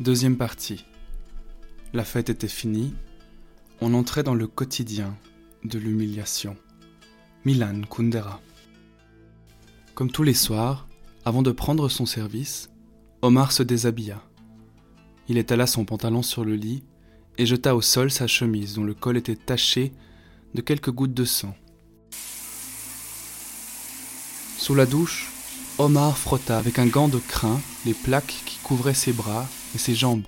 Deuxième partie. La fête était finie. On entrait dans le quotidien de l'humiliation. Milan Kundera. Comme tous les soirs, avant de prendre son service, Omar se déshabilla. Il étala son pantalon sur le lit et jeta au sol sa chemise dont le col était taché de quelques gouttes de sang. Sous la douche, Omar frotta avec un gant de crin les plaques qui couvraient ses bras et ses jambes.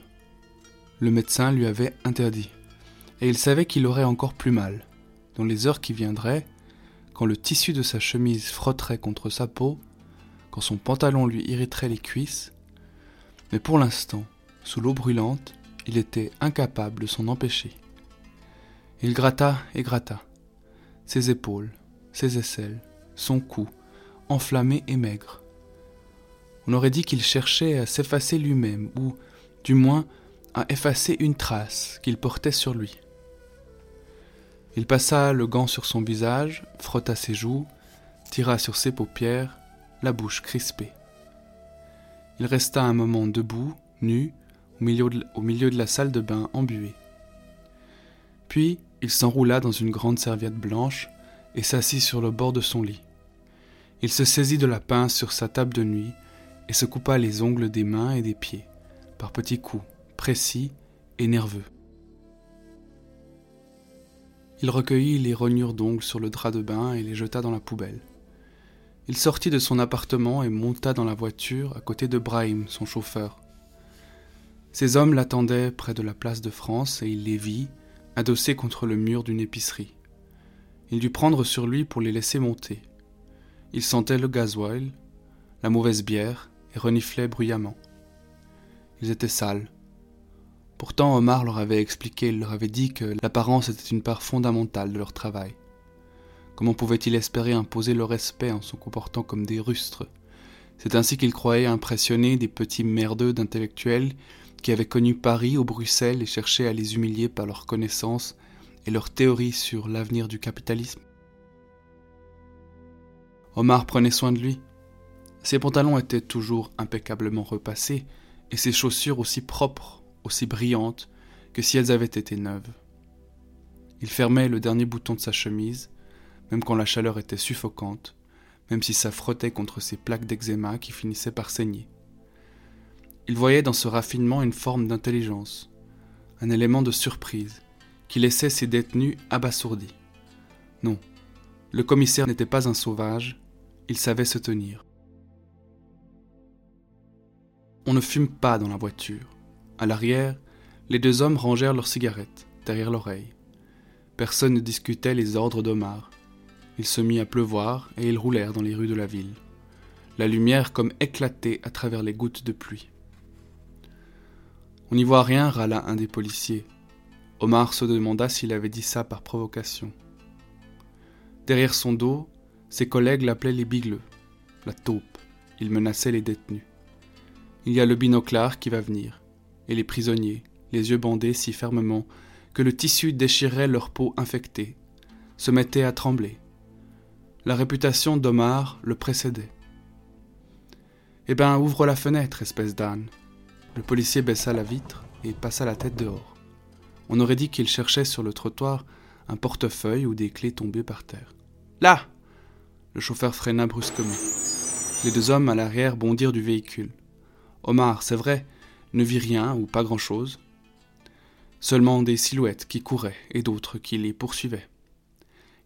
Le médecin lui avait interdit, et il savait qu'il aurait encore plus mal. Dans les heures qui viendraient, quand le tissu de sa chemise frotterait contre sa peau, quand son pantalon lui irriterait les cuisses, mais pour l'instant, sous l'eau brûlante, il était incapable de s'en empêcher. Il gratta et gratta. Ses épaules, ses aisselles, son cou, enflammé et maigre. On aurait dit qu'il cherchait à s'effacer lui-même, ou, du moins, à effacer une trace qu'il portait sur lui. Il passa le gant sur son visage, frotta ses joues, tira sur ses paupières, la bouche crispée. Il resta un moment debout, nu, au milieu de, la salle de bain embuée. Puis il s'enroula dans une grande serviette blanche et s'assit sur le bord de son lit. Il se saisit de la pince sur sa table de nuit et se coupa les ongles des mains et des pieds, par petits coups, précis et nerveux. Il recueillit les rognures d'ongles sur le drap de bain et les jeta dans la poubelle. Il sortit de son appartement et monta dans la voiture à côté de Brahim, son chauffeur. Ses hommes l'attendaient près de la place de France et il les vit, adossés contre le mur d'une épicerie. Il dut prendre sur lui pour les laisser monter. Il sentait le gasoil, la mauvaise bière et reniflait bruyamment. Ils étaient sales. Pourtant Omar leur avait expliqué, il leur avait dit que l'apparence était une part fondamentale de leur travail. Comment pouvait-il espérer imposer le respect en se comportant comme des rustres? C'est ainsi qu'il croyait impressionner des petits merdeux d'intellectuels qui avaient connu Paris ou Bruxelles et cherchaient à les humilier par leurs connaissances et leurs théories sur l'avenir du capitalisme. Omar prenait soin de lui. Ses pantalons étaient toujours impeccablement repassés et ses chaussures aussi propres, aussi brillantes que si elles avaient été neuves. Il fermait le dernier bouton de sa chemise même quand la chaleur était suffocante, même si ça frottait contre ses plaques d'eczéma qui finissaient par saigner. Il voyait dans ce raffinement une forme d'intelligence, un élément de surprise, qui laissait ses détenus abasourdis. Non, le commissaire n'était pas un sauvage, il savait se tenir. On ne fume pas dans la voiture. À l'arrière, les deux hommes rangèrent leurs cigarettes, derrière l'oreille. Personne ne discutait les ordres d'Omar. Il se mit à pleuvoir et ils roulèrent dans les rues de la ville. La lumière comme éclatait à travers les gouttes de pluie. On n'y voit rien, râla un des policiers. Omar se demanda s'il avait dit ça par provocation. Derrière son dos, ses collègues l'appelaient les bigleux, la taupe. Il menaçait les détenus. Il y a le binoclard qui va venir, et les prisonniers, les yeux bandés si fermement que le tissu déchirait leur peau infectée, se mettaient à trembler, la réputation d'Omar le précédait. Eh ben, ouvre la fenêtre, espèce d'âne. Le policier baissa la vitre et passa la tête dehors. On aurait dit qu'il cherchait sur le trottoir un portefeuille ou des clés tombées par terre. Là Le chauffeur freina brusquement. Les deux hommes à l'arrière bondirent du véhicule. Omar, c'est vrai, ne vit rien ou pas grand-chose. Seulement des silhouettes qui couraient et d'autres qui les poursuivaient.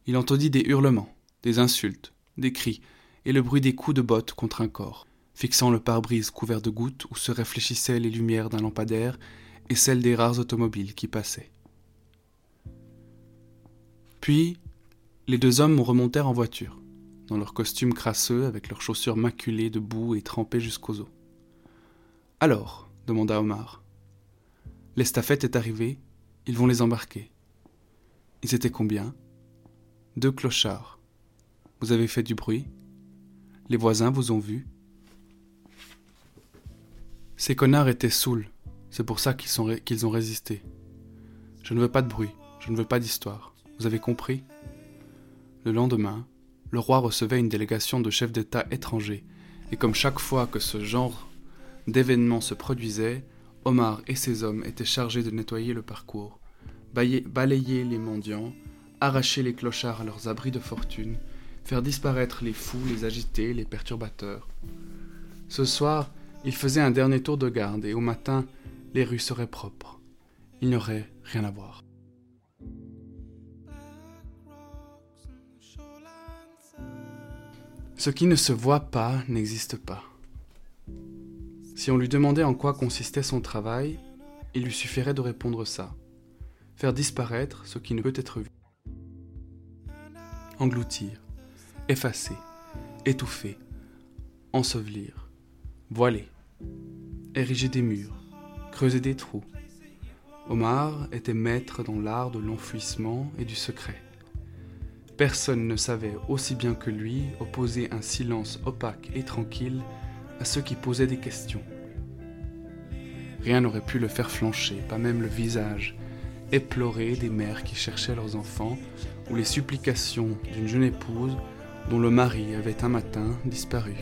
Il entendit des hurlements des insultes, des cris et le bruit des coups de bottes contre un corps, fixant le pare-brise couvert de gouttes où se réfléchissaient les lumières d'un lampadaire et celles des rares automobiles qui passaient. Puis, les deux hommes remontèrent en voiture, dans leurs costumes crasseux, avec leurs chaussures maculées de boue et trempées jusqu'aux os. Alors, demanda Omar. L'estafette est arrivée, ils vont les embarquer. Ils étaient combien? Deux clochards. Vous avez fait du bruit? Les voisins vous ont vu? Ces connards étaient saouls. C'est pour ça qu'ils, qu'ils ont résisté. Je ne veux pas de bruit, je ne veux pas d'histoire. Vous avez compris? Le lendemain, le roi recevait une délégation de chefs d'État étrangers, et comme chaque fois que ce genre d'événement se produisait, Omar et ses hommes étaient chargés de nettoyer le parcours, balayer les mendiants, arracher les clochards à leurs abris de fortune, faire disparaître les fous, les agités, les perturbateurs. Ce soir, ils faisaient un dernier tour de garde et au matin, les rues seraient propres. Il n'y aurait rien à voir. Ce qui ne se voit pas n'existe pas. Si on lui demandait en quoi consistait son travail, il lui suffirait de répondre ça. Faire disparaître ce qui ne peut être vu. Engloutir, effacer, étouffer, ensevelir, voiler, ériger des murs, creuser des trous. Omar était maître dans l'art de l'enfouissement et du secret. Personne ne savait aussi bien que lui opposer un silence opaque et tranquille à ceux qui posaient des questions. Rien n'aurait pu le faire flancher, pas même le visage, éploré des mères qui cherchaient leurs enfants, ou les supplications d'une jeune épouse dont le mari avait un matin disparu.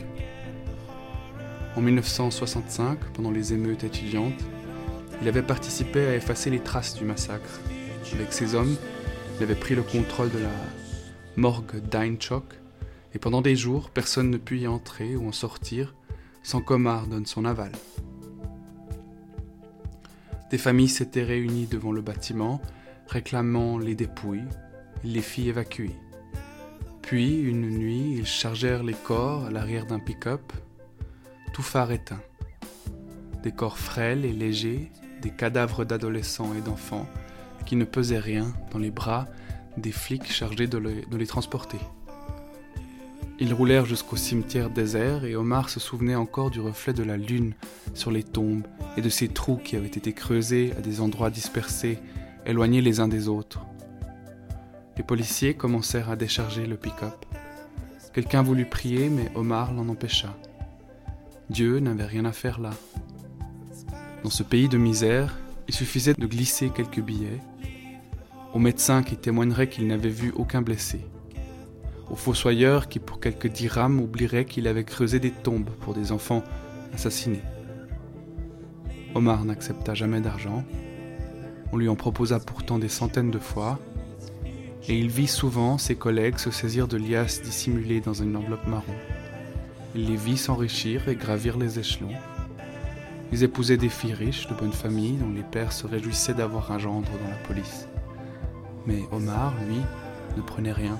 En 1965, pendant les émeutes étudiantes, il avait participé à effacer les traces du massacre. Avec ses hommes, il avait pris le contrôle de la morgue d'Einchock, et pendant des jours, personne ne put y entrer ou en sortir sans qu'Omar donne son aval. Des familles s'étaient réunies devant le bâtiment, réclamant les dépouilles. Les fit évacuer. Puis, une nuit, ils chargèrent les corps à l'arrière d'un pick-up, tout phare éteint. Des corps frêles et légers, des cadavres d'adolescents et d'enfants qui ne pesaient rien dans les bras des flics chargés de les, de les transporter. Ils roulèrent jusqu'au cimetière désert et Omar se souvenait encore du reflet de la lune sur les tombes et de ces trous qui avaient été creusés à des endroits dispersés, éloignés les uns des autres. Les policiers commencèrent à décharger le pick-up. Quelqu'un voulut prier, mais Omar l'en empêcha. Dieu n'avait rien à faire là. Dans ce pays de misère, il suffisait de glisser quelques billets, au médecin qui témoignerait qu'il n'avait vu aucun blessé au fossoyeur qui pour quelques dirhams oublierait qu'il avait creusé des tombes pour des enfants assassinés. Omar n'accepta jamais d'argent, on lui en proposa pourtant des centaines de fois, et il vit souvent ses collègues se saisir de liasses dissimulées dans une enveloppe marron. Il les vit s'enrichir et gravir les échelons. Ils épousaient des filles riches, de bonne famille, dont les pères se réjouissaient d'avoir un gendre dans la police. Mais Omar, lui, ne prenait rien